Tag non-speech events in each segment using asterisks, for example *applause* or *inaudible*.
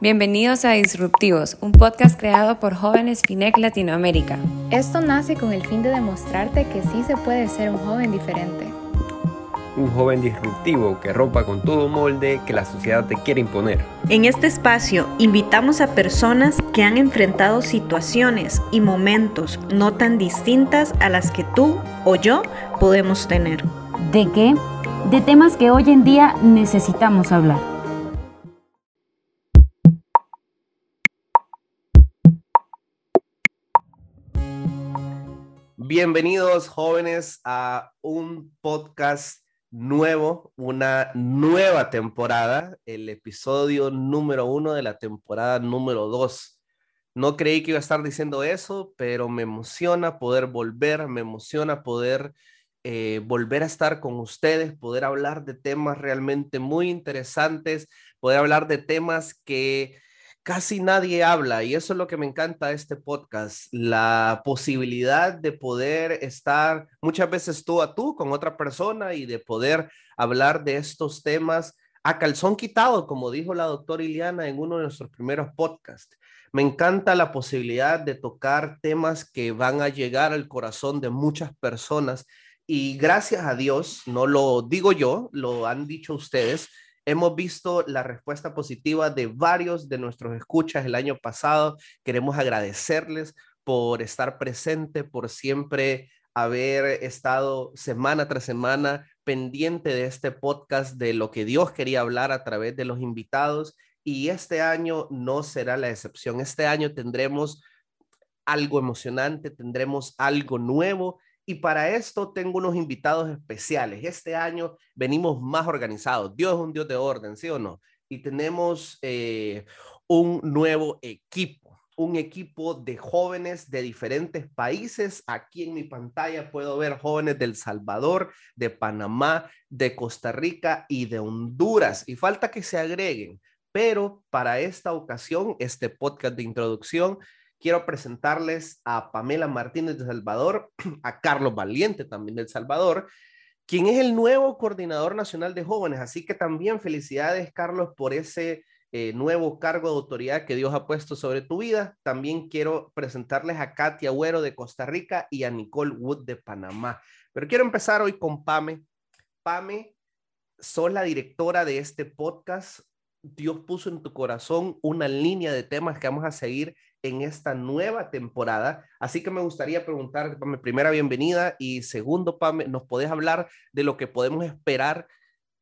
Bienvenidos a Disruptivos, un podcast creado por jóvenes FINEC Latinoamérica. Esto nace con el fin de demostrarte que sí se puede ser un joven diferente. Un joven disruptivo que rompa con todo molde que la sociedad te quiere imponer. En este espacio invitamos a personas que han enfrentado situaciones y momentos no tan distintas a las que tú o yo podemos tener. ¿De qué? De temas que hoy en día necesitamos hablar. Bienvenidos jóvenes a un podcast nuevo, una nueva temporada, el episodio número uno de la temporada número dos. No creí que iba a estar diciendo eso, pero me emociona poder volver, me emociona poder eh, volver a estar con ustedes, poder hablar de temas realmente muy interesantes, poder hablar de temas que casi nadie habla y eso es lo que me encanta de este podcast, la posibilidad de poder estar muchas veces tú a tú con otra persona y de poder hablar de estos temas a calzón quitado, como dijo la doctora Iliana en uno de nuestros primeros podcasts. Me encanta la posibilidad de tocar temas que van a llegar al corazón de muchas personas y gracias a Dios, no lo digo yo, lo han dicho ustedes, Hemos visto la respuesta positiva de varios de nuestros escuchas el año pasado. Queremos agradecerles por estar presente, por siempre haber estado semana tras semana pendiente de este podcast, de lo que Dios quería hablar a través de los invitados. Y este año no será la excepción. Este año tendremos algo emocionante, tendremos algo nuevo y para esto tengo unos invitados especiales. Este año venimos más organizados. Dios es un Dios de orden, ¿sí o no? Y tenemos eh, un nuevo equipo, un equipo de jóvenes de diferentes países. Aquí en mi pantalla puedo ver jóvenes del Salvador, de Panamá, de Costa Rica y de Honduras. Y falta que se agreguen. Pero para esta ocasión, este podcast de introducción quiero presentarles a Pamela Martínez de Salvador, *clears throat* a Carlos Valiente también del Salvador, quien es el nuevo coordinador nacional de jóvenes. Así que también felicidades, Carlos, por ese eh, nuevo cargo de autoridad que Dios ha puesto sobre tu vida. También quiero presentarles a Katia Agüero de Costa Rica y a Nicole Wood de Panamá. Pero quiero empezar hoy con Pame. Pame, sos la directora de este podcast. Dios puso en tu corazón una línea de temas que vamos a seguir en esta nueva temporada. Así que me gustaría preguntar, mi primera bienvenida y segundo, Pame, ¿nos podés hablar de lo que podemos esperar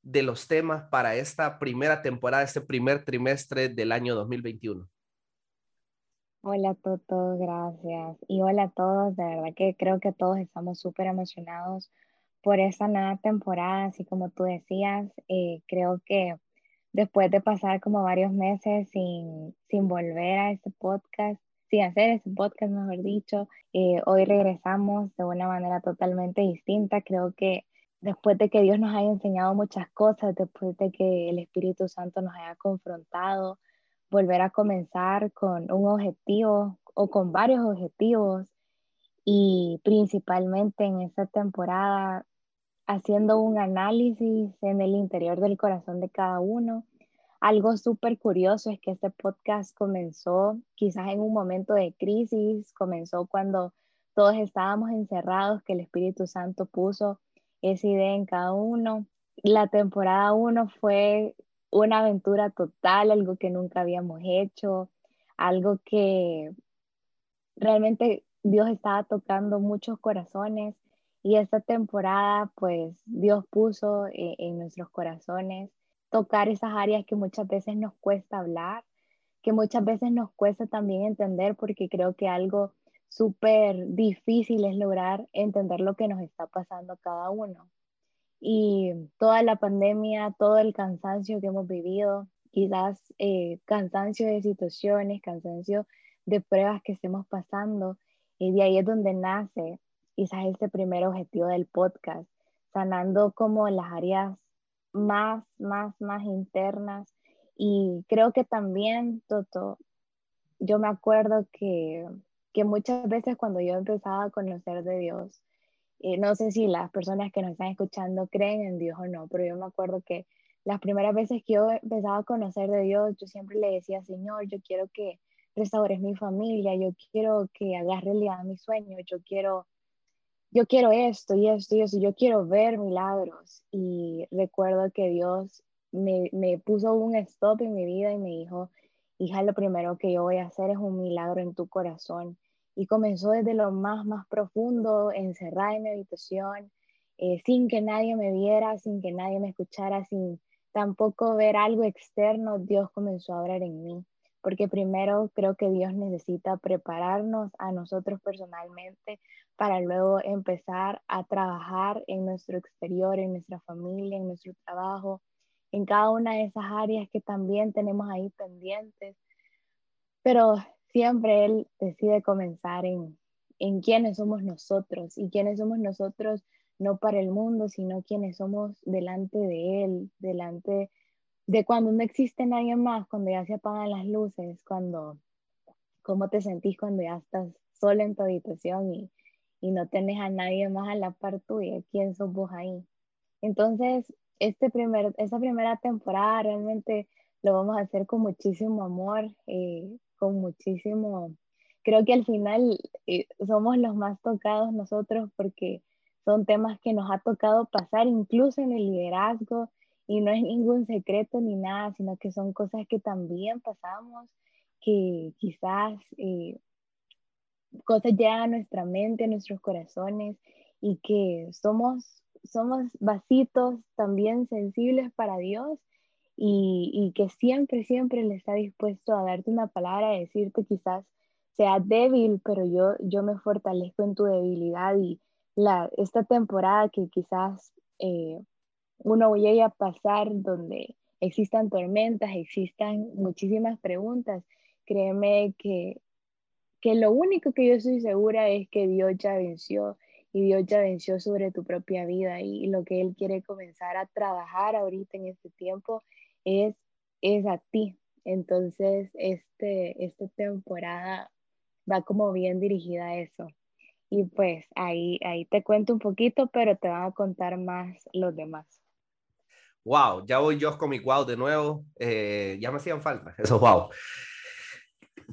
de los temas para esta primera temporada, este primer trimestre del año 2021? Hola Toto, gracias. Y hola a todos, de verdad que creo que todos estamos súper emocionados por esta nueva temporada, así como tú decías, eh, creo que después de pasar como varios meses sin, sin volver a este podcast, sin hacer este podcast, mejor dicho, eh, hoy regresamos de una manera totalmente distinta. Creo que después de que Dios nos haya enseñado muchas cosas, después de que el Espíritu Santo nos haya confrontado, volver a comenzar con un objetivo o con varios objetivos y principalmente en esta temporada haciendo un análisis en el interior del corazón de cada uno. Algo súper curioso es que este podcast comenzó quizás en un momento de crisis, comenzó cuando todos estábamos encerrados, que el Espíritu Santo puso esa idea en cada uno. La temporada 1 fue una aventura total, algo que nunca habíamos hecho, algo que realmente Dios estaba tocando muchos corazones y esta temporada, pues Dios puso eh, en, nuestros corazones tocar esas áreas que muchas veces nos cuesta hablar, que muchas veces nos cuesta también entender, porque creo que algo súper difícil es lograr entender lo que nos está pasando cada uno. Y toda la pandemia, todo el cansancio que hemos vivido, quizás eh, cansancio de situaciones, cansancio de pruebas que estemos pasando, y de ahí es donde nace quizás este primer objetivo del podcast, sanando como las áreas más, más, más internas. Y creo que también, Toto, yo me acuerdo que, que muchas veces cuando yo empezaba a conocer de Dios, eh, no sé si las personas que nos están escuchando creen en Dios o no, pero yo me acuerdo que las primeras veces que yo empezaba a conocer de Dios, yo siempre le decía, Señor, yo quiero que restaures mi familia, yo quiero que hagas realidad mis sueños, yo quiero, yo quiero esto y esto y eso, yo quiero ver milagros. Y recuerdo que Dios me, me puso un stop en mi vida y me dijo, hija, lo primero que yo voy a hacer es un milagro en tu corazón. Y comenzó desde lo más, más profundo, encerrada en mi habitación, eh, sin que nadie me viera, sin que nadie me escuchara, sin tampoco ver algo externo, Dios comenzó a obrar en mí. Porque primero creo que Dios necesita prepararnos a nosotros personalmente para luego empezar a trabajar en nuestro exterior, en nuestra familia, en nuestro trabajo, en cada una de esas áreas que también tenemos ahí pendientes. Pero siempre Él decide comenzar en, en quiénes somos nosotros y quiénes somos nosotros no para el mundo, sino quienes somos delante de Él, delante de cuando no existe nadie más, cuando ya se apagan las luces, cuando, cómo te sentís cuando ya estás solo en tu habitación y, y no tenés a nadie más a la par tuya, ¿quién sos vos ahí? Entonces, este primer, esa primera temporada realmente lo vamos a hacer con muchísimo amor, eh, con muchísimo, creo que al final eh, somos los más tocados nosotros porque son temas que nos ha tocado pasar incluso en el liderazgo y no es ningún secreto ni nada, sino que son cosas que también pasamos, que quizás eh, cosas llegan a nuestra mente, a nuestros corazones y que somos, somos vasitos también sensibles para Dios y, y, que siempre, siempre le está dispuesto a darte una palabra, a decirte quizás sea débil, pero yo, yo me fortalezco en tu debilidad y, la, esta temporada que quizás eh, uno llegue a pasar donde existan tormentas, existan muchísimas preguntas, créeme que, que lo único que yo estoy segura es que Dios ya venció y Dios ya venció sobre tu propia vida y lo que Él quiere comenzar a trabajar ahorita en este tiempo es, es a ti. Entonces, este, esta temporada va como bien dirigida a eso. Y pues ahí, ahí te cuento un poquito, pero te van a contar más los demás. Wow, ya voy yo con mi wow de nuevo. Eh, ya me hacían falta, eso wow.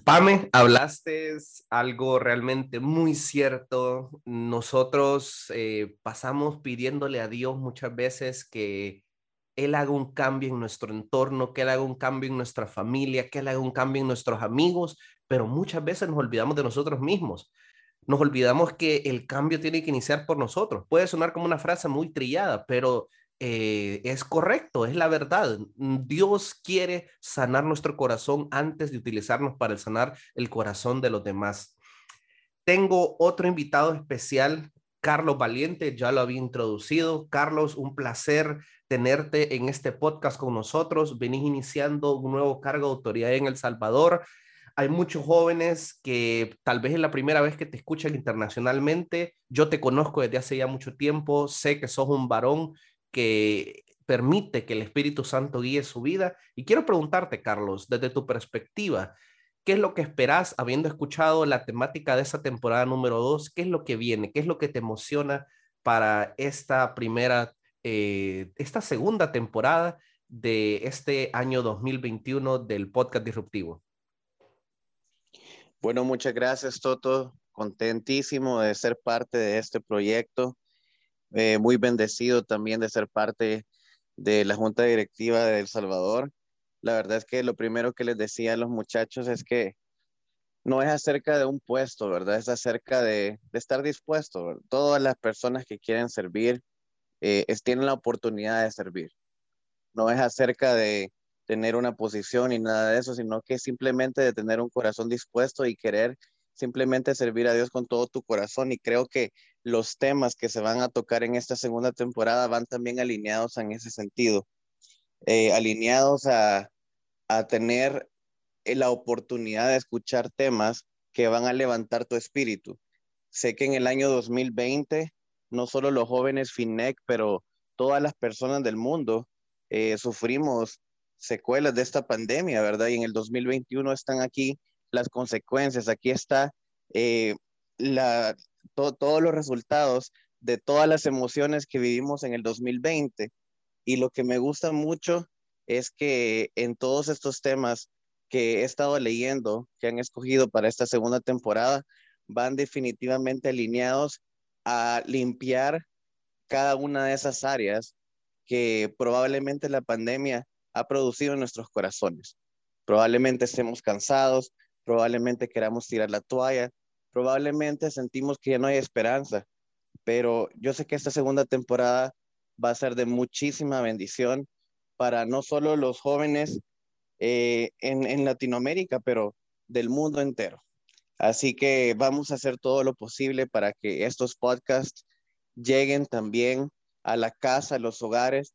Pame, hablaste algo realmente muy cierto. Nosotros eh, pasamos pidiéndole a Dios muchas veces que Él haga un cambio en nuestro entorno, que Él haga un cambio en nuestra familia, que Él haga un cambio en nuestros amigos, pero muchas veces nos olvidamos de nosotros mismos nos olvidamos que el cambio tiene que iniciar por nosotros. Puede sonar como una frase muy trillada, pero eh, es correcto, es la verdad. Dios quiere sanar nuestro corazón antes de utilizarnos para sanar el corazón de los demás. Tengo otro invitado especial, Carlos Valiente, ya lo había introducido. Carlos, un placer tenerte en este podcast con nosotros. Venís iniciando un nuevo cargo de autoridad en El Salvador hay muchos jóvenes que tal vez es la primera vez que te escuchan internacionalmente. Yo te conozco desde hace ya mucho tiempo, sé que sos un varón que permite que el Espíritu Santo guíe su vida. Y quiero preguntarte, Carlos, desde tu perspectiva, ¿qué es lo que esperas habiendo escuchado la temática de esa temporada número dos? ¿Qué es lo que viene? ¿Qué es lo que te emociona para esta primera, eh, esta segunda temporada de este año 2021 del podcast disruptivo? Bueno, muchas gracias, Toto. Contentísimo de ser parte de este proyecto. Eh, muy bendecido también de ser parte de la Junta Directiva de El Salvador. La verdad es que lo primero que les decía a los muchachos es que no es acerca de un puesto, ¿verdad? Es acerca de, estar dispuesto. Todas las personas que quieren servir eh, tienen la oportunidad de servir. No es acerca de, tener una posición y nada de eso, sino que simplemente de tener un corazón dispuesto y querer simplemente servir a Dios con todo tu corazón. Y creo que los temas que se van a tocar en esta segunda temporada van también alineados en ese sentido, eh, alineados a, a tener la oportunidad de escuchar temas que van a levantar tu espíritu. Sé que en el año 2020, no solo los jóvenes FINEC, pero todas las personas del mundo eh, sufrimos secuelas de esta pandemia, ¿verdad? Y en el 2021 están aquí las consecuencias, aquí está eh, la, todos los resultados de todas las emociones que vivimos en el 2020. Y lo que me gusta mucho es que en todos estos temas que he estado leyendo, que han escogido para esta segunda temporada, van definitivamente alineados a limpiar cada una de esas áreas que probablemente la pandemia ha producido en nuestros corazones. Probablemente estemos cansados, probablemente queramos tirar la toalla, probablemente sentimos que ya no hay esperanza, pero yo sé que esta segunda temporada va a ser de muchísima bendición para no solo los jóvenes eh, en, en Latinoamérica, pero del mundo entero. Así que vamos a hacer todo lo posible para que estos podcasts lleguen también a la casa, a los hogares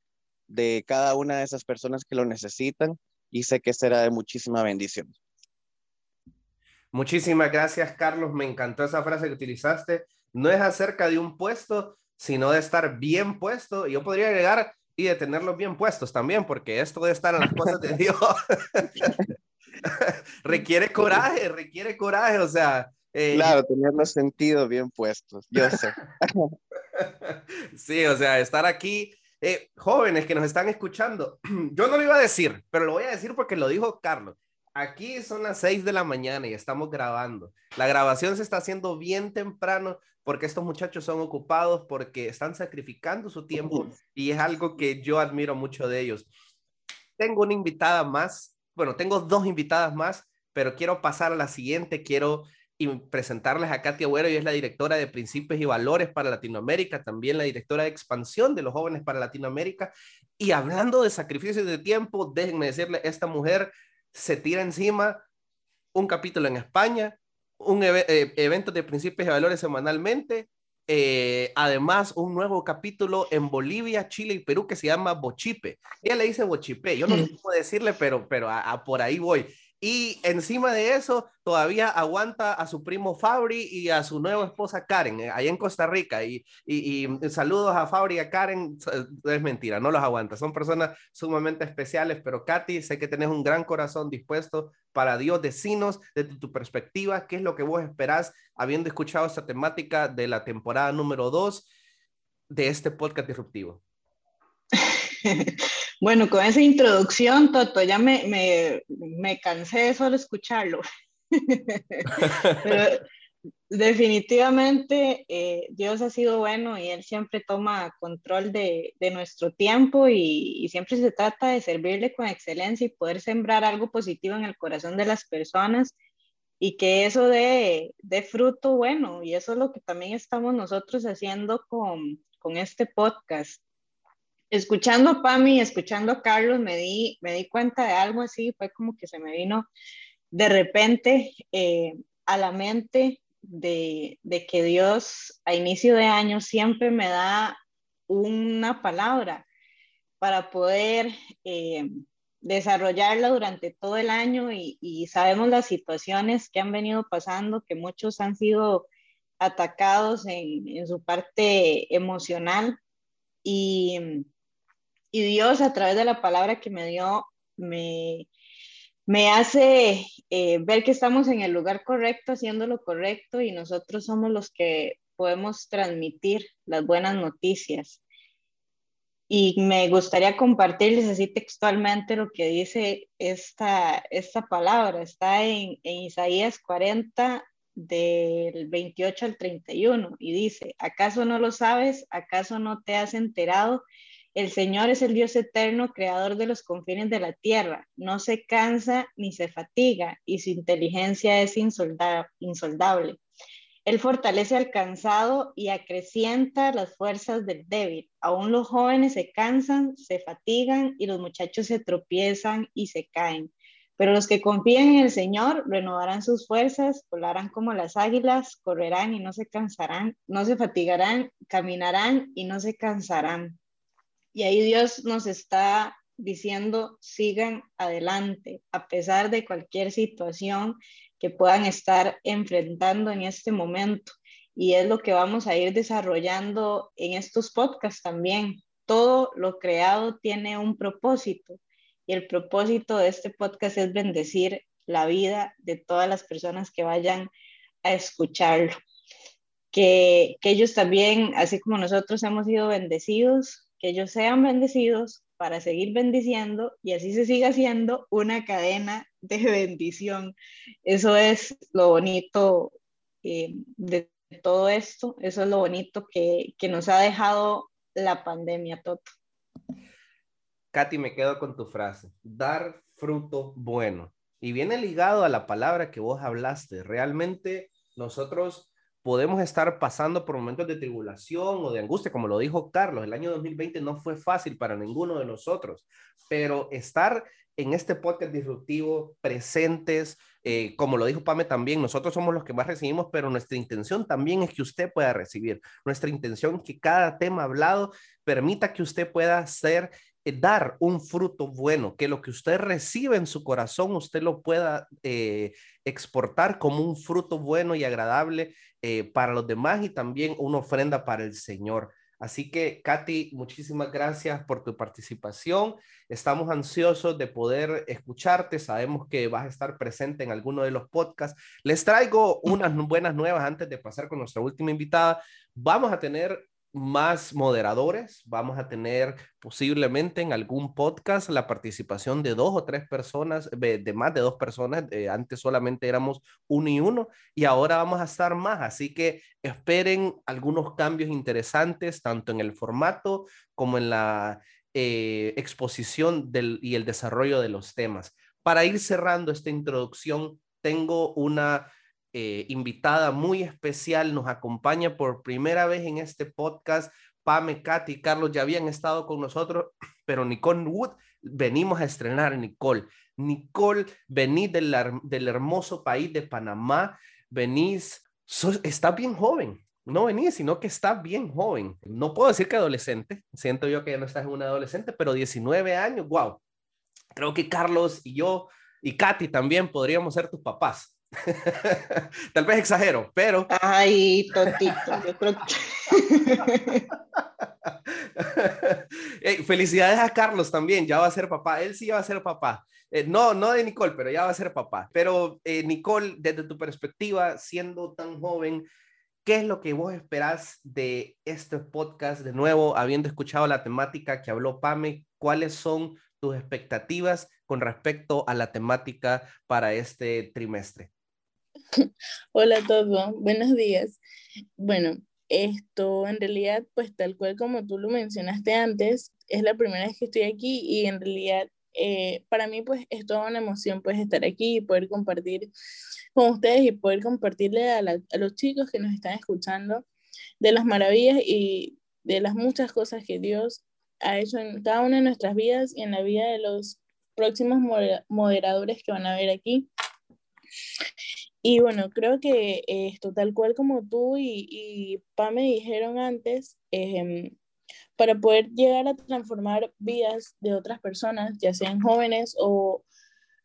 de cada una de esas personas que lo necesitan y sé que será de muchísima bendición. Muchísimas gracias, Carlos. Me encantó esa frase que utilizaste. No es acerca de un puesto, sino de estar bien puesto. Yo podría agregar y de tenerlos bien puestos también, porque esto de estar en las cosas de Dios *laughs* requiere coraje, requiere coraje. O sea, eh, claro, tener los sentidos bien puestos, yo sé. *laughs* sí, o sea, estar aquí, eh, jóvenes que nos están escuchando, *clears throat* yo no lo iba a decir, pero lo voy a decir porque lo dijo Carlos. Aquí son las 6 de la mañana y estamos grabando. La grabación se está haciendo bien temprano porque estos muchachos son ocupados, porque están sacrificando su tiempo y es algo que yo admiro mucho de ellos. Tengo una invitada más, bueno, tengo dos invitadas más, pero quiero pasar a la siguiente. Quiero presentarles a Katia Agüero, y es la directora de Principios y Valores para Latinoamérica, también la directora de Expansión de los Jóvenes para Latinoamérica. Y hablando de sacrificios de tiempo, déjenme decirle, esta mujer se tira encima un capítulo en España, un eh, evento de Principios y Valores semanalmente, eh, además un nuevo capítulo en Bolivia, Chile y Perú que se llama Bochipe. Ella le dice Bochipe, yo no sé cómo decirle, pero, pero a por ahí voy. Y encima de eso, todavía aguanta a su primo Fabri y a su nueva esposa Karen, eh, ahí en Costa Rica. Y, y, saludos a Fabri y a Karen. Es mentira, no los aguanta. Son personas sumamente especiales, pero Katy, sé que tenés un gran corazón dispuesto para Dios. Decinos desde tu perspectiva, qué es lo que vos esperás, habiendo escuchado esta temática de la temporada número 2 de este podcast disruptivo. *laughs* Bueno, con esa introducción, Toto, ya me, me, me cansé de escucharlo. *laughs* Pero definitivamente eh, Dios ha sido bueno y Él siempre toma control de, de nuestro tiempo y, y, siempre se trata de servirle con excelencia y poder sembrar algo positivo en el corazón de las personas y que eso dé, dé fruto bueno. Y eso es lo que también estamos nosotros haciendo con, con este podcast escuchando a Pami, escuchando a Carlos, me di, me di cuenta de algo así, fue como que se me vino de repente eh, a la mente de, de, que Dios a inicio de año siempre me da una palabra para poder eh, desarrollarla durante todo el año y, y, sabemos las situaciones que han venido pasando, que muchos han sido atacados en, en su parte emocional y y Dios a través de la palabra que me dio me, me hace eh, ver que estamos en el lugar correcto, haciendo lo correcto y nosotros somos los que podemos transmitir las buenas noticias. Y me gustaría compartirles así textualmente lo que dice esta, esta palabra. Está en, en Isaías 40, del 28 al 31, y dice, ¿acaso no lo sabes? ¿Acaso no te has enterado? El Señor es el Dios eterno, creador de los confines de la tierra. No se cansa ni se fatiga y su inteligencia es insoldable. Él fortalece al cansado y acrecienta las fuerzas del débil. Aún los jóvenes se cansan, se fatigan y los muchachos se tropiezan y se caen. Pero los que confían en el Señor renovarán sus fuerzas, volarán como las águilas, correrán y no se cansarán, no se fatigarán, caminarán y no se cansarán. Y ahí Dios nos está diciendo, sigan adelante, a pesar de cualquier situación que puedan estar enfrentando en este momento. Y es lo que vamos a ir desarrollando en estos podcasts también. Todo lo creado tiene un propósito y el propósito de este podcast es bendecir la vida de todas las personas que vayan a escucharlo. Que, que ellos también, así como nosotros hemos sido bendecidos, que ellos sean bendecidos para seguir bendiciendo y así se sigue haciendo una cadena de *laughs* bendición. Eso es lo bonito eh, de todo esto, eso es lo bonito que, que nos ha dejado la pandemia, Toto. Katy, me quedo con tu frase, dar fruto bueno. Y viene ligado a la palabra que vos hablaste. Realmente nosotros podemos estar pasando por momentos de tribulación o de angustia, como lo dijo Carlos, el año 2020 no fue fácil para ninguno de nosotros, pero estar en este podcast disruptivo, presentes, eh, como lo dijo Pame también, nosotros somos los que más recibimos, pero nuestra intención también es que usted pueda recibir. Nuestra intención que cada tema hablado permita que usted pueda ser dar un fruto bueno, que lo que usted recibe en su corazón, usted lo pueda eh, exportar como un fruto bueno y agradable para los demás y también una ofrenda para el Señor. Así que, Katy, muchísimas gracias por tu participación. Estamos ansiosos de poder escucharte. Sabemos que vas a estar presente en alguno de los podcasts. Les traigo *laughs* unas buenas nuevas antes de pasar con nuestra última invitada. Vamos a tener más moderadores. Vamos a tener posiblemente en algún podcast la participación de dos o tres personas, de, más de dos personas. Eh, antes solamente éramos uno y uno y ahora vamos a estar más. Así que esperen algunos cambios interesantes, tanto en el formato como en la eh, exposición del, y el desarrollo de los temas. Para ir cerrando esta introducción, tengo una eh, invitada muy especial, nos acompaña por primera vez en este podcast. Pame, Katy Carlos ya habían estado con nosotros, *clears throat* pero Nicole Wood, venimos a estrenar Nicole. Nicole, venís del, del hermoso país de Panamá, venís, está bien joven, no venís, sino que está bien joven. No puedo decir que adolescente, siento yo que ya no estás en una adolescente, pero 19 años, wow. Creo que Carlos y yo y Katy también podríamos ser tus papás. *laughs* Tal vez exagero, pero. Ay, tontito, yo creo *laughs* felicidades a Carlos también, ya va a ser papá. Él sí va a ser papá. Eh, no, no de Nicole, pero ya va a ser papá. Pero eh, Nicole, desde tu perspectiva, siendo tan joven, ¿qué es lo que vos esperás de este podcast? De nuevo, habiendo escuchado la temática que habló Pame, ¿cuáles son tus expectativas con respecto a la temática para este trimestre? *laughs* Hola a todos, buenos días. Bueno, esto en realidad, pues tal cual como tú lo mencionaste antes, es la primera vez que estoy aquí y en realidad eh, para mí pues es toda una emoción pues estar aquí y poder compartir con ustedes y poder compartirle a, a los chicos que nos están escuchando de las maravillas y de las muchas cosas que Dios ha hecho en cada una de nuestras vidas y en la vida de los próximos moderadores que van a ver aquí. Y bueno, creo que esto, tal cual como tú y, y Pa me dijeron antes, em, para poder llegar a transformar vidas de otras personas, ya sean jóvenes o,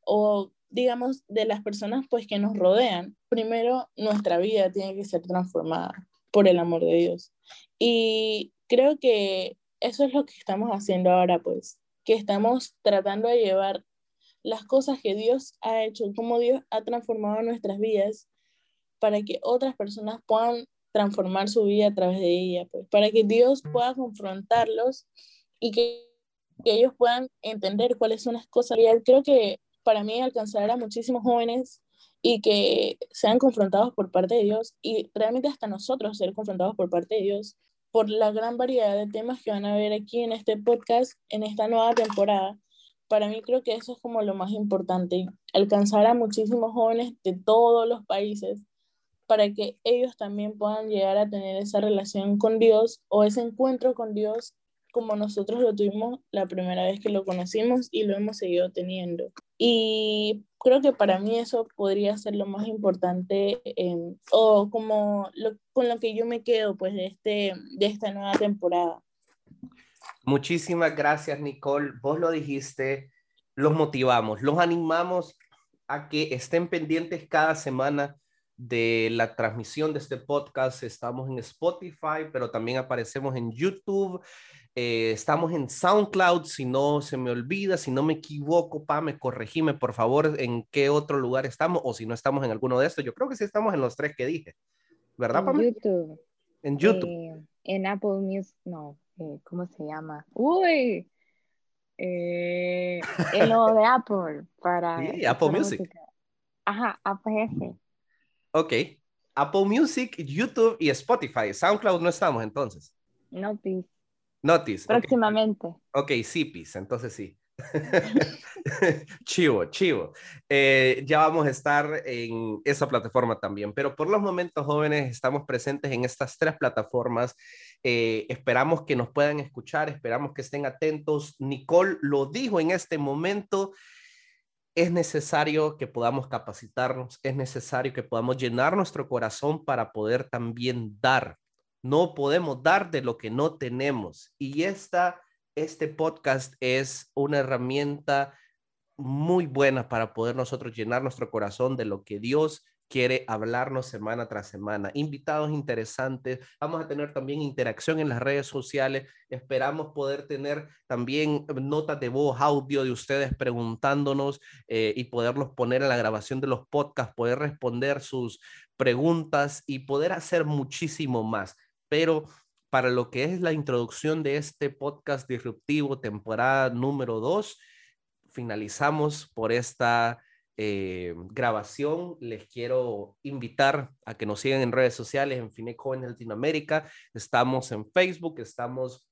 o digamos de las personas pues que nos rodean, primero nuestra vida tiene que ser transformada por el amor de Dios. Y creo que eso es lo que estamos haciendo ahora, pues, que estamos tratando de llevar las cosas que Dios ha hecho, cómo Dios ha transformado nuestras vidas para que otras personas puedan transformar su vida a través de ella, pues, para que Dios pueda confrontarlos y que, ellos puedan entender cuáles son las cosas. Y creo que para mí alcanzar a muchísimos jóvenes y que sean confrontados por parte de Dios y realmente hasta nosotros ser confrontados por parte de Dios por la gran variedad de temas que van a ver aquí en este podcast, en esta nueva temporada para mí creo que eso es como lo más importante, alcanzar a muchísimos jóvenes de todos los países para que ellos también puedan llegar a tener esa relación con Dios o ese encuentro con Dios como nosotros lo tuvimos la primera vez que lo conocimos y lo hemos seguido teniendo. Y creo que para mí eso podría ser lo más importante o como con lo que yo me quedo pues de, este, de esta nueva temporada. Muchísimas gracias, Nicole. Vos lo dijiste, los motivamos, los animamos a que estén pendientes cada semana de la transmisión de este podcast. Estamos en Spotify, pero también aparecemos en YouTube. Eh, estamos en SoundCloud, si no se me olvida, si no me equivoco, me corregime por favor en qué otro lugar estamos o si no estamos en alguno de estos. Yo creo que sí estamos en los tres que dije, ¿verdad, En YouTube. En YouTube. Eh, en Apple Music, no. Eh, ¿cómo se llama? Uy, Eh, *laughs* el logo de Apple para... Sí, Apple Music. Ajá, APS. Ok. Apple Music, YouTube y Spotify. SoundCloud no estamos entonces. Notice. Notice. Próximamente. Ok, sí, PIS, entonces sí. *laughs* chivo, chivo. Eh, ya vamos a estar en esa plataforma también, pero por los momentos jóvenes estamos presentes en estas tres plataformas. Eh, esperamos que nos puedan escuchar, esperamos que estén atentos. Nicole lo dijo en este momento. Es necesario que podamos capacitarnos, es necesario que podamos llenar nuestro corazón para poder también dar. No podemos dar de lo que no tenemos. Y esta este podcast es una herramienta muy buena para poder nosotros llenar nuestro corazón de lo que Dios quiere hablarnos semana tras semana. Invitados interesantes. Vamos a tener también interacción en las redes sociales. Esperamos poder tener también notas de voz, audio de ustedes preguntándonos eh, y poderlos poner en la grabación de los podcasts, poder responder sus preguntas y poder hacer muchísimo más. Pero para lo que es la introducción de este podcast disruptivo, temporada número 2. Finalizamos por esta eh, grabación. Les quiero invitar a que nos sigan en redes sociales, en Fineco en Latinoamérica. Estamos en Facebook, estamos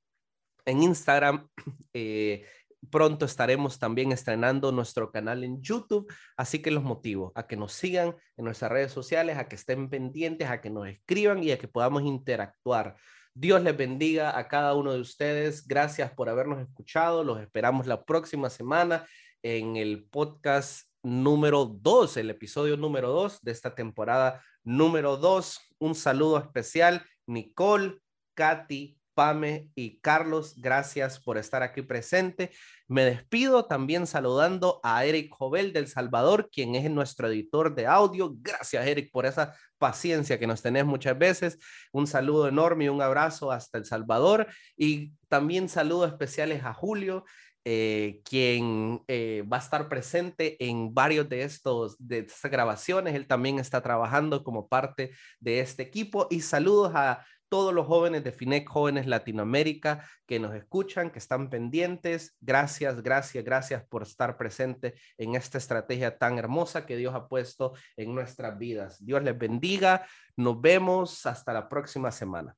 en Instagram. *clears throat* Eh, pronto estaremos también estrenando nuestro canal en YouTube, así que los motivo a que nos sigan en nuestras redes sociales, a que estén pendientes, a que nos escriban y a que podamos interactuar. Dios les bendiga a cada uno de ustedes. Gracias por habernos escuchado. Los esperamos la próxima semana en el podcast número 2, el episodio número 2 de esta temporada número 2. Un saludo especial, Nicole, Katy, Pame y Carlos, gracias por estar aquí presente. Me despido también saludando a Eric Jovel del Salvador, quien es nuestro editor de audio. Gracias, Eric, por esa paciencia que nos tenés muchas veces. Un saludo enorme y un abrazo hasta El Salvador. Y también saludos especiales a Julio, eh, quien eh, va a estar presente en varios de estos de estas grabaciones. Él también está trabajando como parte de este equipo. Y saludos a todos los jóvenes de FINEC Jóvenes Latinoamérica que nos escuchan, que están pendientes. Gracias, gracias, gracias por estar presente en esta estrategia tan hermosa que Dios ha puesto en nuestras vidas. Dios les bendiga. Nos vemos hasta la próxima semana.